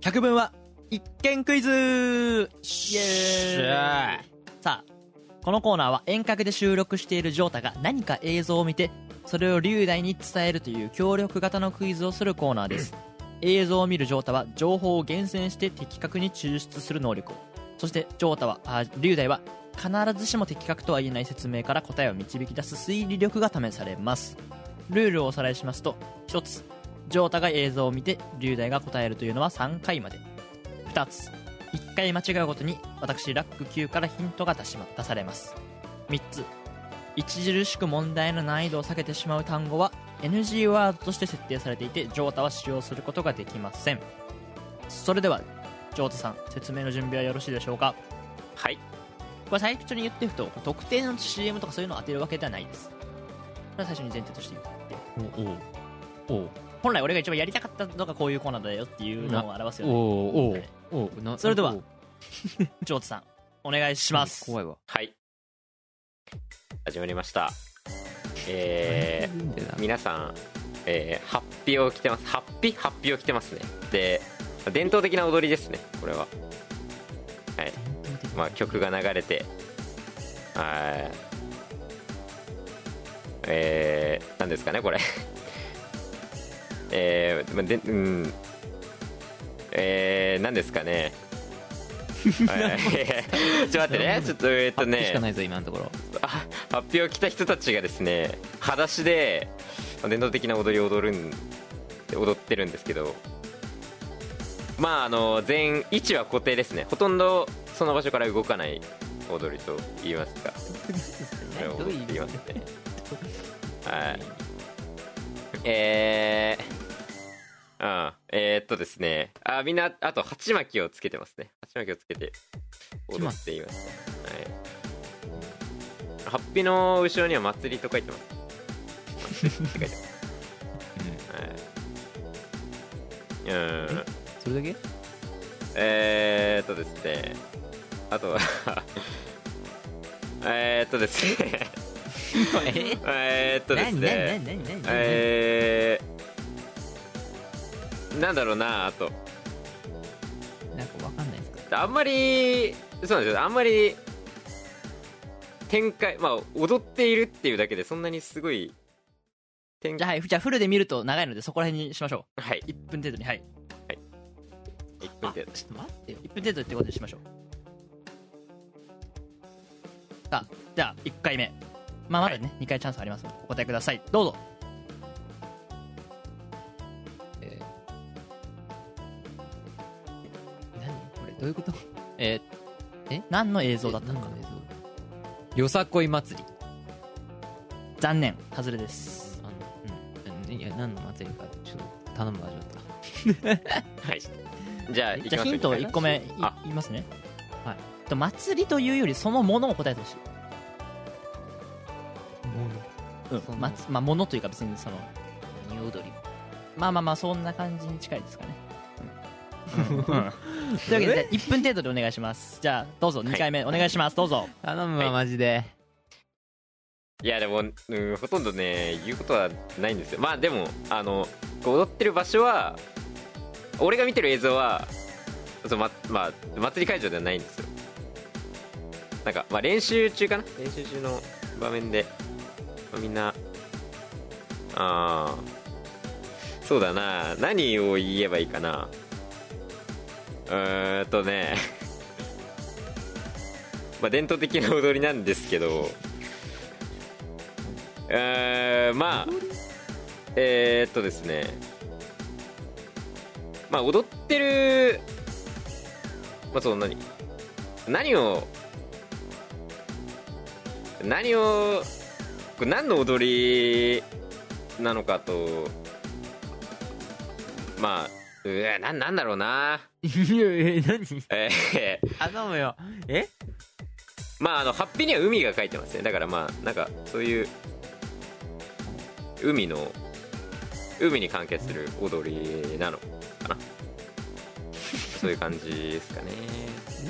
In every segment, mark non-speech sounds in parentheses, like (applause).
百聞は一見クイズ。イエーイ。さあこのコーナーは遠隔で収録しているジョータが何か映像を見てそれを龍大に伝えるという協力型のクイズをするコーナーです。映像を見るジョータは情報を厳選して的確に抽出する能力を。そしてジョータはあ龍大は必ずしも的確とは言えない説明から答えを導き出す推理力が試されます。ルールをおさらいしますと1つジョータが映像を見て龍大が答えるというのは3回まで。2つ。1回間違うごとに私ラック9からヒントが出しま出されます。3つ。著しく問題の難易度を下げてしまう単語は NG ワードとして設定されていてジョータは使用することができません。それではジョータさん説明の準備はよろしいでしょうか？はい。これ最初に言っておくと特定の CM とかそういうのを当てるわけではないです。これは最初に前提として言って。おお本来俺が一番やりたかったのがこういうコーナーだよっていうのを表すおよね。おはい。おおなそれではお (laughs) ジョータさんお願いします。怖いわ。はい。始まりました。えー、皆さん、えー、ハッピーを着てます。ハッピーハッピーを着てますね。で伝統的な踊りですねこれは。はい。まあ曲が流れてはい。えー、何ですかねこれえー、まあでうんえー、何ですかね。(laughs) はい。ちょっと待ってね。ちょっとえっとハッピーしかねないぞ今のところ。あ発表を着た人たちがですね裸足で伝統的な踊りを踊るん踊ってるんですけど。まああの全位置は固定ですね。ほとんどその場所から動かない踊りと言いますか。(laughs) 踊っていますね。(laughs) はい。えー、うんえー、っとですねあみんなあと鉢巻きをつけてますね鉢巻きをつけて踊っていますねはいハッピーの後ろには祭りと書いてます。祭りって書いてます。はい。(laughs) うん。それだけ？えーっとですね。あとはえーっとですね。(laughs) え？ーっとですね。えー、なんだろうな、あと。なんかわかんないですか？あんまり、そうなんですよ。あんまり、展開、まあ、踊っているっていうだけで、そんなにすごい、展じゃあはいじゃあフルで見ると長いのでそこら辺にしましょはい。う1分程度に。はい。1分程度。ちょっと待ってよ。1分程度ってことにしましょう。さあじゃあ1回目。まあまだね、2回チャンスありますのでお答えください。どうぞういうこと？え何の映ー像だったのかえ何の映像？よさこい祭り。残念。外れです。あのうん。いや何の祭りかちょっと頼むわちょっとはい。じゃあ、じゃあヒントましょうか1個目いあ。言いますね。はい。と祭りというよりそのものを答えてほしい。うん。その。ままあものというか別にその何踊り。まあまあまあそんな感じに近いですかね、うん (laughs) というわけでじゃあ1分程度でお願いします。じゃあどうぞ。2回目お願いします。どうぞ。頼むわはい。マジで。いや、でも、うん、ほとんどね、言うことはないんですよ。まあ、でも、あの、こう踊ってる場所は、俺が見てる映像は、そうま、まあ、祭り会場ではないんですよ。なんか、まあ、練習中かな？練習中の場面で、まあみんな、あー、そうだな、何を言えばいいかな？ーんとね、(laughs) まあ、伝統的な踊りなんですけど、えー、まあえー、っとですね。まあ踊ってるまあその何？何を何をこれ何の踊りなのかとまあうわなんなんだろうな。いやいや何？えー、頼むよ。え？まああのハッピーには海が書いてますね。だからまあなんかそういう海の海に関係する踊りなのかな。そういう感じですかね。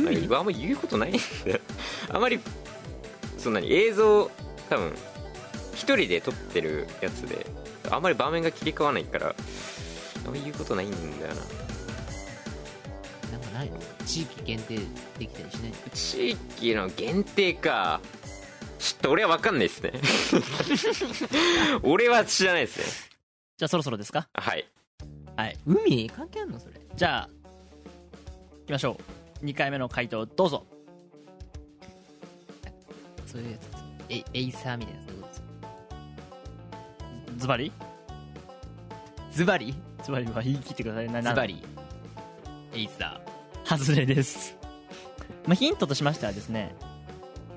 なんかあんま言うことないんだよ。あまりそんなに映像多分一人で撮ってるやつであんまり場面が切り替わらないからあんまり言うことないんだよな。なんかないの？地域限定できたりしない？地域の限定か。ちょっと俺は分かんないですね。(laughs) 俺は知らないですね。じゃあそろそろですか？はい。はい。海関係あんのそれ？じゃあいきましょう。2回目の回答どうぞ。そういうやつ。えエイサーみたいなそういうことですズバリ？ズバリ？ズバリは言い切ってくださいなズバリ。エイサ外れです、まあ、ヒントとしましてはですね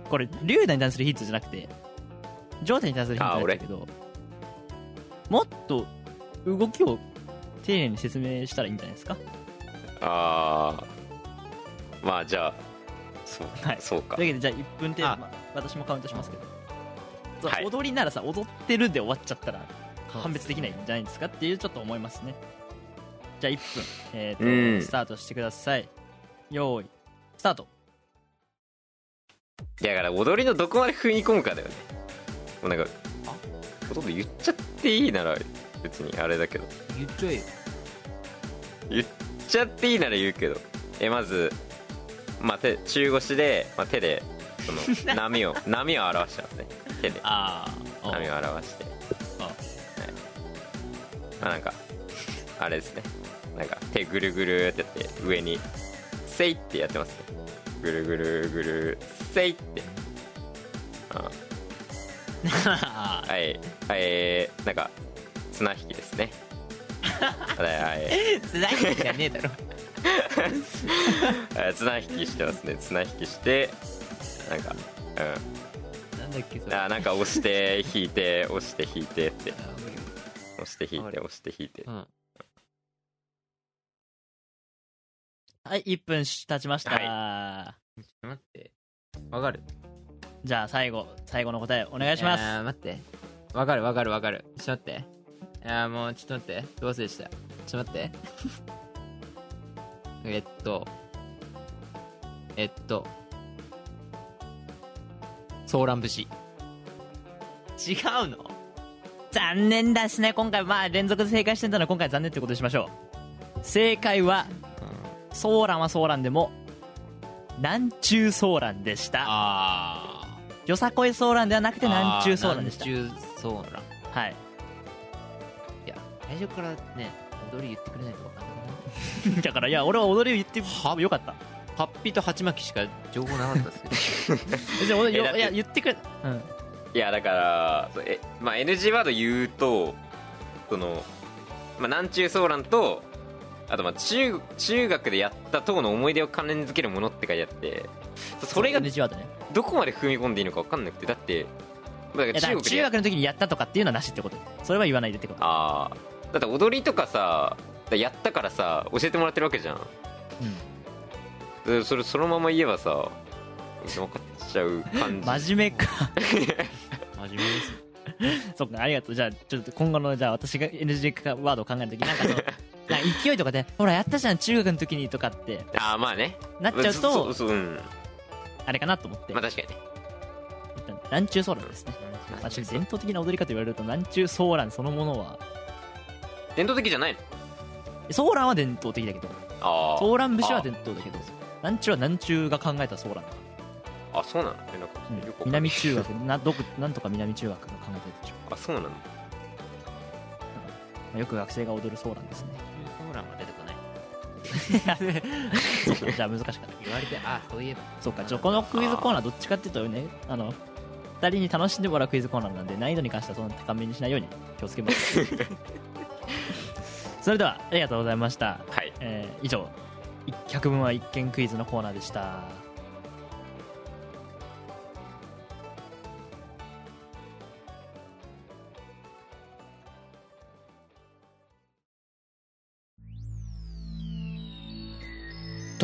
これ龍大に対するヒントじゃなくて状態に対するヒントなんだけどもっと動きを丁寧に説明したらいいんじゃないですか？ああまあじゃあそう,、はい。そうか。というわけでじゃあ1分程度あ。まあ、私もカウントしますけど、踊りならさ踊ってるで終わっちゃったら判別できないんじゃないですかっていうちょっと思いますね。じゃあ1分、えうー、ん。とスタートしてください。用意スタート。いやだから踊りのどこまで踏み込むかだよね。もうなんかほとんど言っちゃっていいなら別にあれだけど。ー言っちゃえよ。言っちゃっていいなら言うけど。えまず、まあ、手中腰で、まあ、手でその (laughs) 波を波を表してますね。手で。ああ波を表してまあなんかあれですね。なんか手ぐるぐるってやって上に「せい」ってやってますね。ぐるぐるぐる「せい」って。あ。(laughs) はい。はいなんか綱引きですね。はいはい。つらいじゃねえだろ。(laughs) はい綱引きしてますね。綱引きしてなんかうなんだっけそれ。んあなんか押して引いて押して引いてって押して引いて押して引いて。うん。はい1分経ちました、はちょっと待って。わかる？じゃあ最後最後の答えお願いします。あー待って。わかるわかるわかる。ちょっと待って。あーもうちょっと待って。どうせでした。ちょっと待って。(laughs) えっと。えっと。ソーラン節。違うの？残念ですね。今回まあ連続で正解してたのは今回残念ってことにしましょう。正解はソーランはソーランでも南中ソーランでした。あよさこいソーランではなくて南中ソーランでした。南中ソーラン。はい。いや最初からね踊り言ってくれないと分かんない？(laughs) だからいや俺は踊りを言ってはよかった。ハッピーと鉢巻きしか情報なかったですけど。(laughs) いや言ってくれうんいやだからえ、まあ、NG ワード言うとその、まあ、南中ソーランとあとまあ中中学でやった党の思い出を関連づけるものって書いてあってそれがどこまで踏み込んでいいのか分かんなくてだってだ中中学の時にやったとかっていうのはなしってこと。それは言わないでってこと。ああだって踊りとかさやったからさ教えてもらってるわけじゃん。うん。でそれそのまま言えばさ分かっちゃう感じ。真面目か。(laughs) 真面目です (laughs) そっかありがとう。じゃあちょっと今後のじゃあ私が NG ワードを考える時なんかその (laughs) なんか勢いとかでほらやったじゃん中学の時にとかって。ああまあね。なっちゃうそとあれかなと思って。まあ確かにね。一旦南中ソーランですね。まあ伝統的な踊りかと言われると南中ソーランそのものは。伝統的じゃないの？ソーランは伝統的だけど。あソーラン節は伝統だけど。南中は南中が考えたソーランだかああそうなの？えなんから、うん。南中学。などこなんとか南中学が考えたやつでしょ (laughs) あそうなの？まあよく学生が踊るソーランですね。ソーランは出てこない。そうかじゃあ難しかった言われてあそういえば。そうか、ちょこのクイズコーナーどっちかっていうとね、あの、二人に楽しんでもらうクイズコーナーなんで、難易度に関してはそんな高めにしないように気をつけます。(laughs) それでは、ありがとうございました。はい。えー以上、い百分は一見クイズのコーナーでした。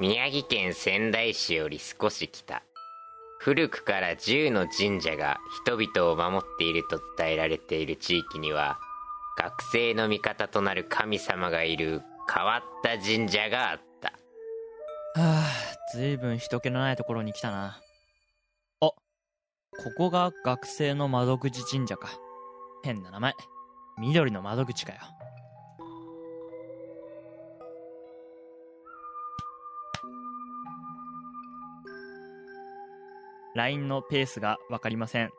宮城県仙台市より少し北。古くから10の神社が人々を守っていると伝えられている地域には学生の味方となる神様がいる変わった神社があった。はあずいぶん人気のないところに来たな。あここが学生の窓口神社か。変な名前。緑の窓口かよ。LINE のペースが分かりません。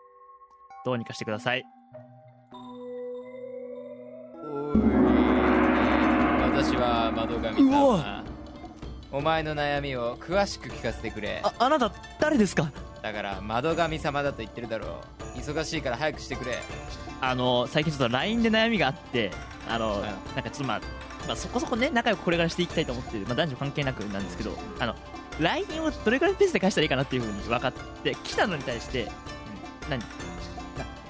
どうにかしてください。おい。私は窓神様お前の悩みを詳しく聞かせてくれ。ああなた誰ですか？だから窓神様だと言ってるだろう。忙しいから早くしてくれ。あの最近ちょっと LINE で悩みがあってあの、んなんかちょっとまあ、まあ、そこそこね仲良くこれからしていきたいと思ってる、まあ、男女関係なくなんですけどあの LINE をどれくらいのペースで返したらいいかなっていうふうに分かって来たのに対して、何？な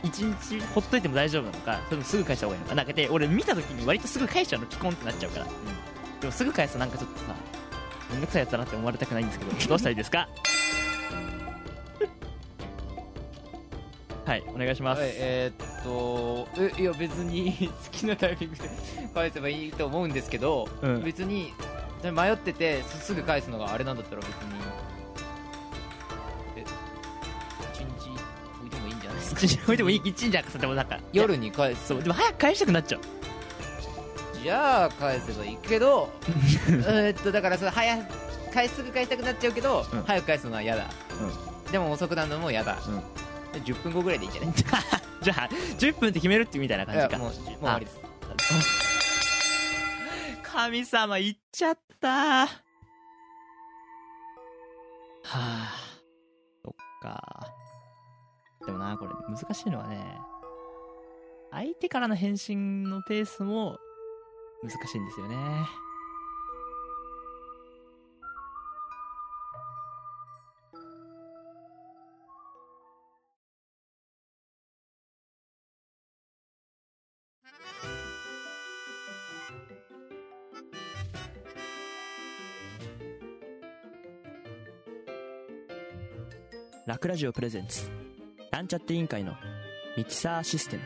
一日ほっといても大丈夫なのかそれともすぐ返した方がいいのかなんかで俺見た時に割とすぐ返しちゃうのピコンってなっちゃうから、でもすぐ返すとなんかちょっとさめんどくさいやつだなって思われたくないんですけど (laughs) どうしたらいいですか？はいお願いします、はいえーっとえいや別に (laughs) 好きなタイミングで返せばいいと思うんですけど、うん。別に迷っててすすぐ返すのがあれなんだったら別に。え一日置いてもいいんじゃないですか？一日置いてもいい一日じゃなくてでもなんか夜に返す。そうでも早く返したくなっちゃう。じゃあ返せばいいけど (laughs) えーっとだからそれ早返すぐ返したくなっちゃうけど、うん。早く返すのは嫌だ、でも遅くなるのも嫌だ、で10分後ぐらいでいいんじゃない？(laughs) じゃあ10分って決めるってみたいな感じか。いやもうもう終わりです神様言っちゃった。はあそっか。でもなこれ難しいのはね相手からの返信のペースも難しいんですよね。ラクラジオプレゼンツ。なんちゃって委員会のミキサーシステム。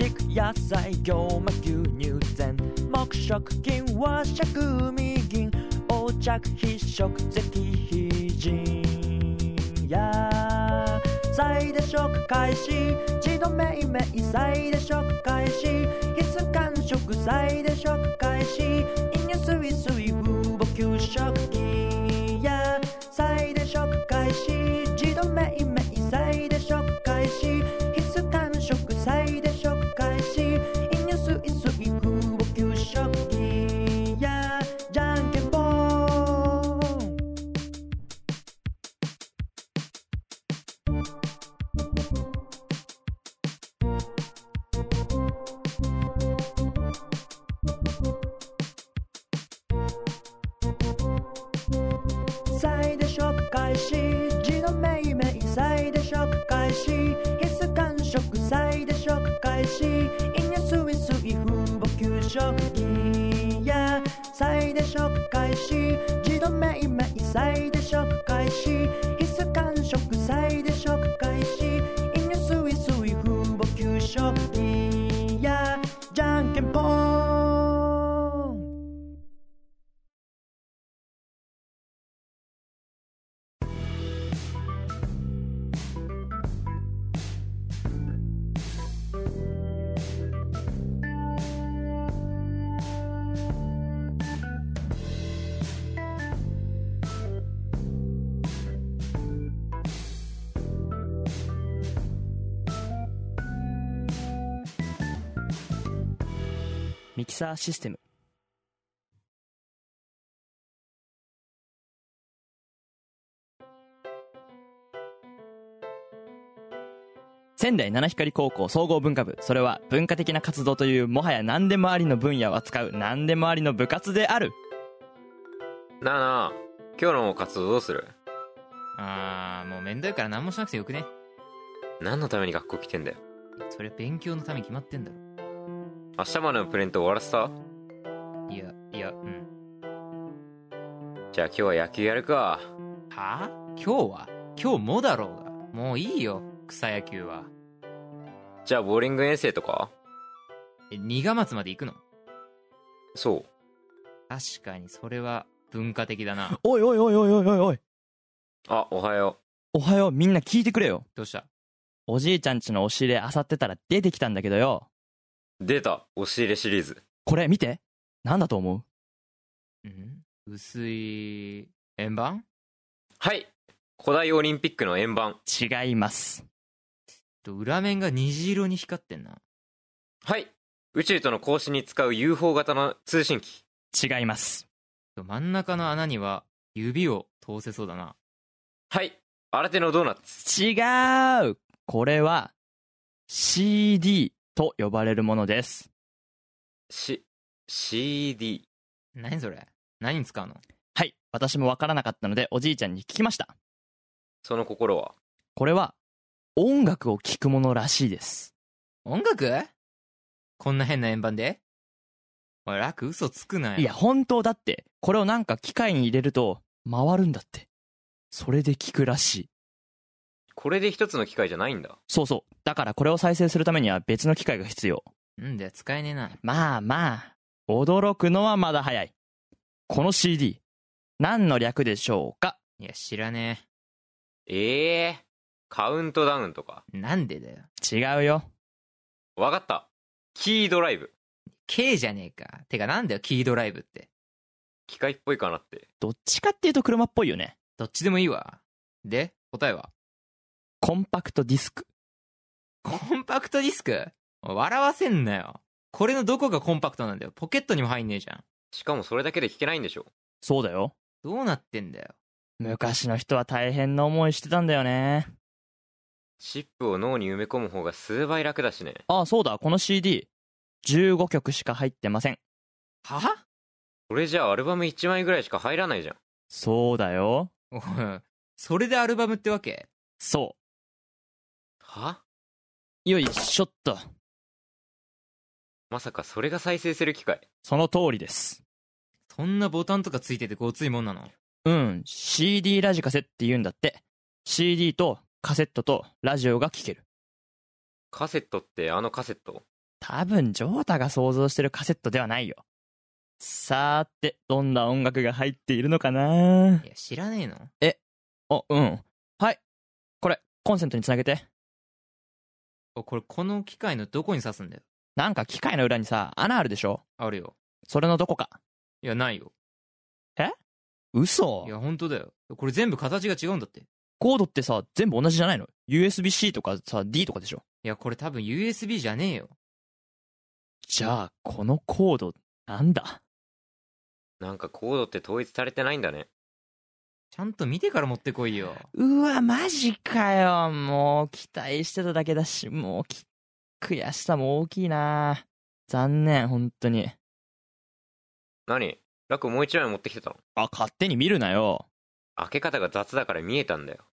軸野菜行馬牛乳膳木食金和食右横着必食赤非人や再で食開始。自動命名再で食開始。必須完食再で食開始。飲料水水風母給食器や再で食開始。で食開始自動命名再で食開始ミキサーシステム。仙台七光高校総合文化部。それは文化的な活動というもはや何でもありの分野を扱う何でもありの部活である。なあなあ今日の活動どうする？あーもうめんどいから何もしなくてよくね。何のために学校来てんだよ。それ勉強のために決まってんだろ明日までのプレント終わらせた？いやいやうん。じゃあ今日は野球やるか。は？あ今日は？今日もだろうが。もういいよ草野球は。じゃあボーリング遠征とか？え2月末まで行くの？そう。確かにそれは文化的だな。おいおいおいおいおいおい。おいあおはよおはようみんな聞いてくれよ。どうした？おじいちゃんちの押し入れあさってたら出てきたんだけどよ。う出た。押し入れシリーズ。これ見て。なんだと思う？うん？薄い円盤？はい。古代オリンピックの円盤。違います。と裏面が虹色に光ってんな。はい。宇宙との交信に使う UFO 型の通信機。違います。と真ん中の穴には指を通せそうだな。はい。新手のドーナツ。違う！これは CD と呼ばれるものです。し CD 何それ？何に使うの？はい。私もわからなかったのでおじいちゃんに聞きました。その心は？これは音楽を聴くものらしいです。音楽？こんな変な円盤で？おい楽嘘つくなよ。いや本当だって。これをなんか機械に入れると回るんだって。それで聞くらしいこれで一つの機械じゃないんだ。そうそう。だからこれを再生するためには別の機械が必要。んだよ使えねえな。まあまあ。驚くのはまだ早い。この CD 何の略でしょうか？いや知らねえ。えー、カウントダウンとか？えなんでだよ。違うよ。わかった。キードライブ。K じゃねえか。てかなんだよキードライブって。機械っぽいかなって。どっちかっていうと車っぽいよね。どっちでもいいわ。で答えは？コンパクトディスク。コンパクトディスク？笑わせんなよ。これのどこがコンパクトなんだよ。ポケットにも入んねえじゃん。しかもそれだけで聞けないんでしょ。そうだよ。どうなってんだよ。昔の人は大変な思いしてたんだよね。チップを脳に埋め込む方が数倍楽だしね。あそうだ。この CD15 曲しか入ってません。は？これじゃあアルバム1枚ぐらいしか入らないじゃん。そうだよ。お (laughs) いそれでアルバムってわけ？そは？うよいしょっと。まさかそれが再生する機械その通りです。そんなボタンとかついててごついもんなの？うん。CD ラジカセって言うんだって。CD とカセットとラジオが聴ける。カセットってあのカセット？多分ジョータが想像してるカセットではないよ。さーてどんな音楽が入っているのかな？いや知らねえの？あうん。はい。これコンセントにつなげて。おこれこの機械のどこに挿すんだよ？なんか機械の裏にさ穴あるでしょ？あるよ。それのどこか。いやないよ。嘘？いや本当だよ。これ全部形が違うんだって。いコードってさ全部同じじゃないの ?USB-C とかさ D とかでしょ？やこれ多分 USB じゃねえよ。じゃあこのコードなんだ？なんかコードって統一されてないんだねちゃんと見てから持ってこいよ。うわマジかよ。もう期待してただけだしもうき悔しさも大きいな。残念本当に。何？ラクもう一枚持ってきてたの？あ勝手に見るなよ。開け方が雑だから見えたんだよ。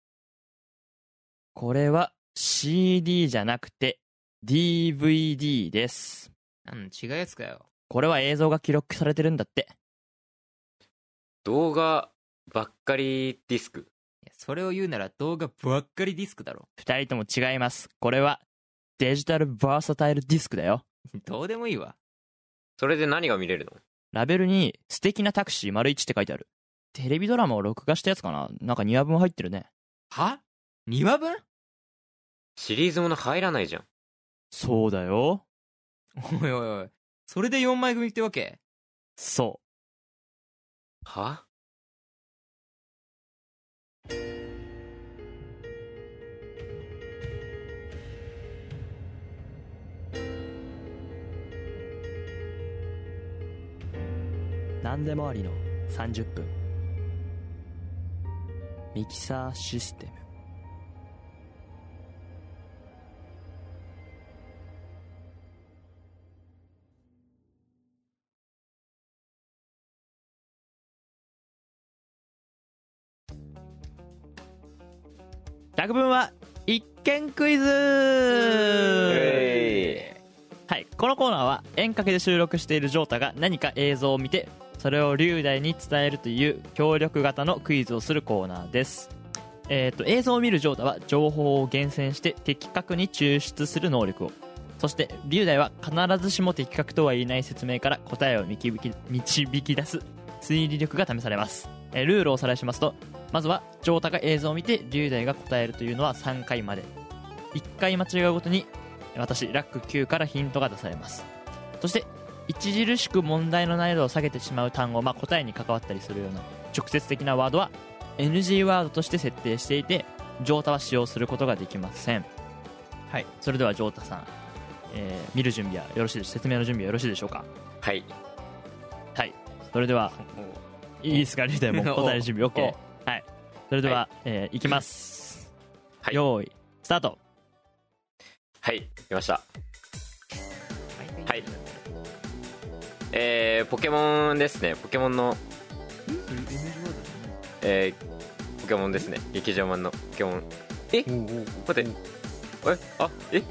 これは CD じゃなくて DVD です。なん違うやつかよ。これは映像が記録されてるんだって。動画ばっかりディスク。それを言うなら動画ばっかりディスクだろ。二人とも違います。これはデジタルバーサタイルディスクだよ。(laughs) どうでもいいわ。それで何が見れるの？ラベルに素敵なタクシー丸1って書いてある。テレビドラマを録画したやつかな？なんか2話分入ってるね。は？2話分シリーズもの入らないじゃん。そうだよ。おいおいおい。それで4枚組ってわけ？そは？何でもありの30分。ミキサーシステム。百聞は一見クイズ。はい、このコーナーは遠隔で収録しているジョータが何か映像を見てそれを龍大に伝えるという協力型のクイズをするコーナーです。えー、と映像を見るジョータは情報を厳選して的確に抽出する能力を。そして龍大は必ずしも的確とは言えない説明から答えを導き導き出す推理力が試されます、えールールをおさらいしますとまずはジョータが映像を見て龍大が答えるというのは3回まで。1回間違うごとに私ラック9からヒントが出されます。そして著しく問題の難易度を下げてしまう単語、まあ、答えに関わったりするような直接的なワードは NG ワードとして設定していてジョータは使用することができません。はい。それではジョータさん、えー見る準備はよろしいでし説明の準備はよろしいでしょうか？はい。はい。それではいいですか？龍大もう答える準備 OK はい。それでは、えーいきます、はい。用意スタートはい来ました。はい。えー、ポケモンですね。ポケモンのえー、ポケモンですね。劇場版の。ポケモン。え？待って。え？あ？え？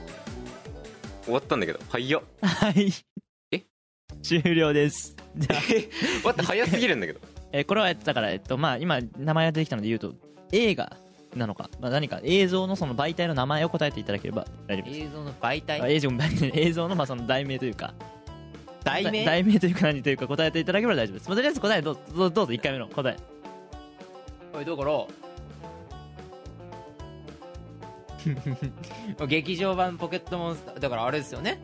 終わったんだけど。早っ。はい。え？終了です。じゃあ。え？待って早すぎるんだけど。(laughs) えーこれはだから、えっとまあ、今名前が出てきたので言うと映画なのか、まあ、何か映像のその媒体の名前を答えていただければ大丈夫です。映像の媒体？あ映像 (laughs) 映像のまあその題名というか。題名？題名というか何というか答えていただければ大丈夫です、まあ、とりあえず答えどうどうどうぞ1回目の答え。おいだから劇場版ポケットモンスターだからあれですよね。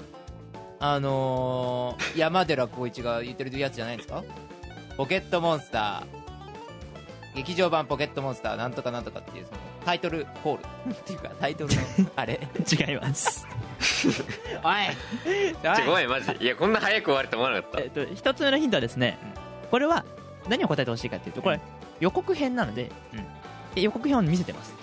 あのー、山寺宏一が言ってるやつじゃないですか？ポケットモンスター劇場版ポケットモンスターなんとかなんとかっていうそのタイトルコール。(laughs) っていうかタイトルの (laughs) あれ。違います。(laughs) おい。ちょごめんマジ。いやこんな早く終わると思わなかった。えっと1つ目のヒントはですねこれは何を答えてほしいかっていうとこれ予告編なので、で予告編を見せてます、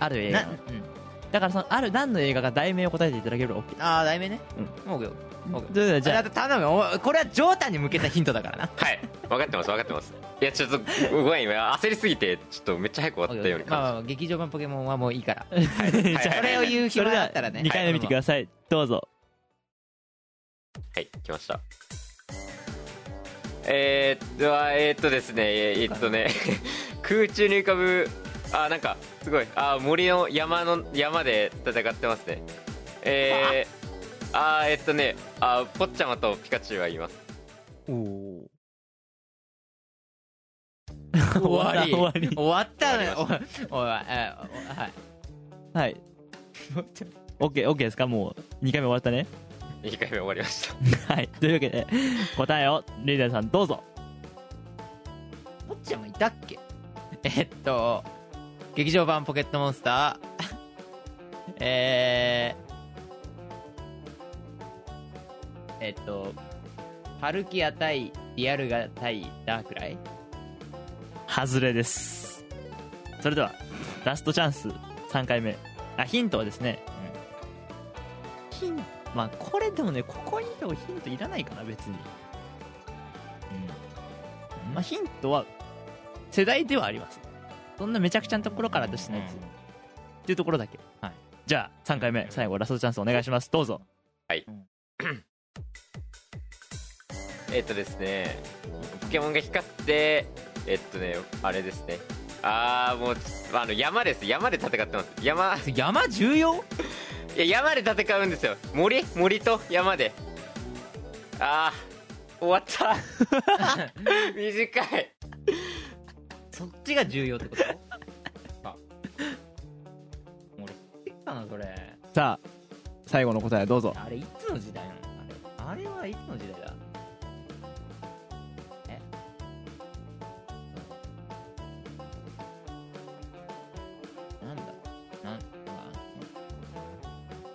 ある映画。うん、だからそのある何の映画が題名を答えていただければ OK ああ題名ね。うもう OK じゃあじゃあ頼むおこれはジョータに向けたヒントだからな。はい。分かってます分かってますいやちょっとごめん今焦りすぎてちょっとめっちゃ早く終わったようにまあ感まあ劇場版ポケモンはもういいから。じ (laughs) はい。それを言う暇それではだったらね。2回目見てください、どうぞ。はい来ました。えー、っとえーっとですねえーっとね (laughs) 空中に浮かぶあなんかすごい。あ森の山の山で戦ってますね。えー、あーえーっとねあポッチャマとピカチュウがいます (laughs) 終わり。(laughs) 終わり。終わったね終おいおいはい。はい。OK, OK ですか？もう2回目終わったね。2回目終わりました。(laughs) はい。というわけで答えをリーダーさんどうぞ。ポッチャマいたっけ？えっと劇場版ポケットモンスター。えー、えっとパルキア対リアルガ対ダークライ外れです。それではラストチャンス。3回目。あヒントはですね、ヒンまあこれでもねここにでもヒントいらないかな別に。うん。まあヒントは世代ではあります。そんなめちゃくちゃなところから出してないやつ、っていうところだけ、はい、じゃあ3回目。最後ラストチャンスお願いします。どうぞ。えっとですねポケモンが光ってえっとねあれですね。ああもうあの山です。山で戦ってます。山 (laughs) 山重要？いや山で戦うんですよ。森？森と山で。ああ終わった。(laughs) 短い。そっちが重要ってこと？あ。俺知ってっかなそれ。さあ最後の答えどうぞ。あれいつの時代なの？あれあれはいつの時代だ？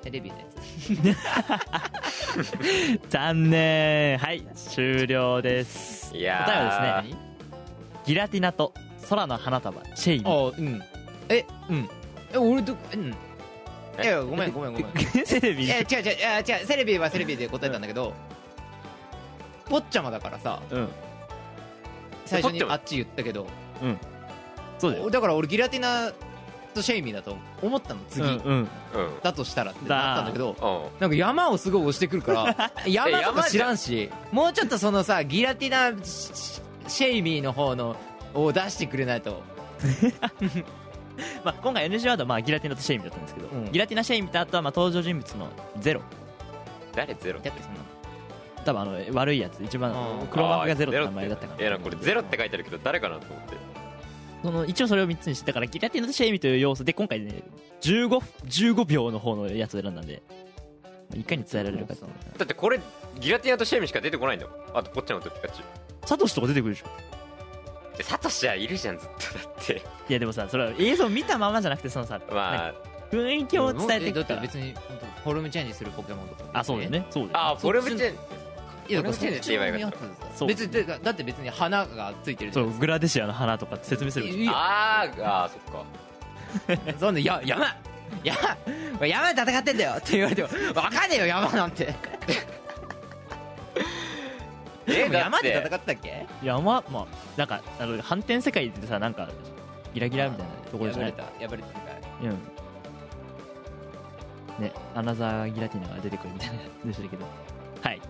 テレビのやつ。残念。はい終了です。いやー。答えはですねギラティナと空の花束シェイミあうん。え？うん。え俺とうん。いやごめんごめんごめん。(laughs) セレビいや違う違う違うセレビはセレビで答えたんだけどポッチャマだからさうん。最初にあっち言ったけど。そうだよ。だから俺ギラティナとシェイミーだと思ったの次、うんうん。うん。だとしたらってなったんだけどうん。なんか山をすごい押してくるから (laughs) 山とか知らんしもうちょっとそのさギラティナシシェイミーの方のを出してくれないと。(laughs) まあ、今回 NG ワードはまあギラティナとシェイミだったんですけど、うん。ギラティナシェイミとあとはまあ登場人物のゼロ。誰ゼロ？だってそんな多分あの悪いやつ一番うん。黒幕がゼロって名前だったから。いやこれゼロって書いてあるけど誰かなと思ってその一応それを3つにしてだからギラティナとシェイミという要素で今回ね 15, 15秒の方のやつを選んだんでまあいかに伝えられるかってだってこれギラティナとシェイミしか出てこないんだもん。あとポッチャマとピカチュウサトシとか出てくるでしょ。でサトシはいるじゃんずっとだって。いやでもさそれは映像見たままじゃなくてそのさまあ雰囲気を伝えていくから。だって別に本当フォルムチェンジするポケモンとかあそうだよね。そうだよね。あフォルムチェンいやだかっちのやつそう別にだだ。って別に花がついてるじゃんそうグラデシアの花とかって説明するでしょいあーあーそっか。(laughs) そんでや山山山で戦ってんだよ。って言われても分かんねえよ山なんて。(laughs) えでも山でて戦ってたっけ？山まあなんかあの反転世界でさなんかギラギラみたいなところじゃない？破れた破れた世界。うん。ねアナザーギラティナが出てくるみたいなやつでしたけど。はい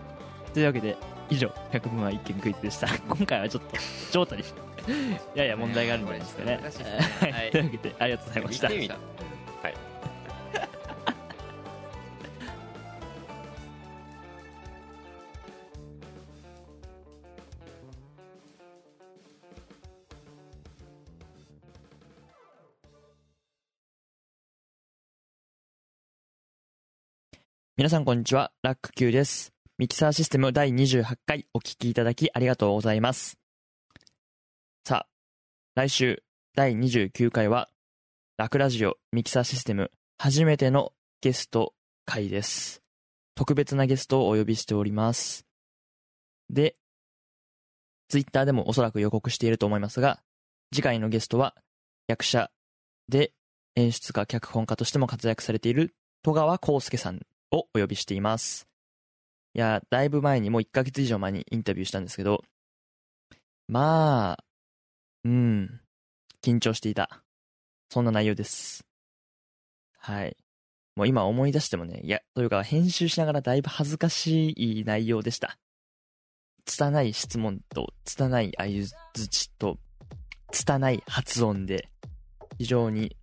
というわけで以上100分は一見クイズでした。(laughs) 今回はちょっとジョータに (laughs) やや問題があるんじゃないですかね。ねはい。というわけでありがとうございました見てみた。はい。皆さんこんにちは。ラック Q ですミキサーシステム第28回お聞きいただきありがとうございます。さあ来週第29回はラクラジオミキサーシステム初めてのゲスト回です。特別なゲストをお呼びしております。でツイッターでもおそらく予告していると思いますが次回のゲストは役者で演出家脚本家としても活躍されている戸川康介さんをお呼びしています。いや、だいぶ前にもう1ヶ月以上前にインタビューしたんですけど、まあ、うん、緊張していた。そんな内容です。はい。もう今思い出してもね、いや、というか編集しながらだいぶ恥ずかしい内容でした。拙い質問と、拙い相づちと、拙い発音で、非常に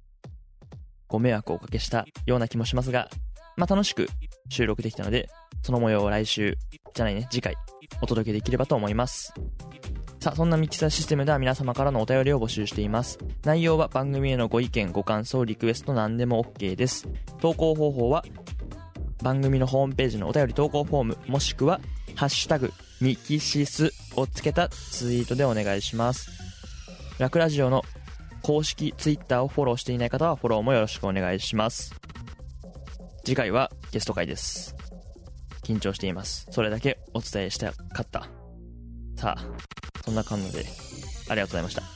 ご迷惑をおかけしたような気もしますが、まあ、楽しく収録できたので、その模様を来週、じゃないね、次回、お届けできればと思います。さあ、そんなミキサーシステムでは皆様からのお便りを募集しています。内容は番組へのご意見、ご感想、リクエスト何でも OK です。投稿方法は、番組のホームページのお便り投稿フォーム、もしくは、ハッシュタグ、ミキシスをつけたツイートでお願いします。ラクラジオの公式 Twitter をフォローしていない方はフォローもよろしくお願いします。次回はゲスト会です。緊張しています。それだけお伝えしたかった。さあ、そんな感じで、ありがとうございました。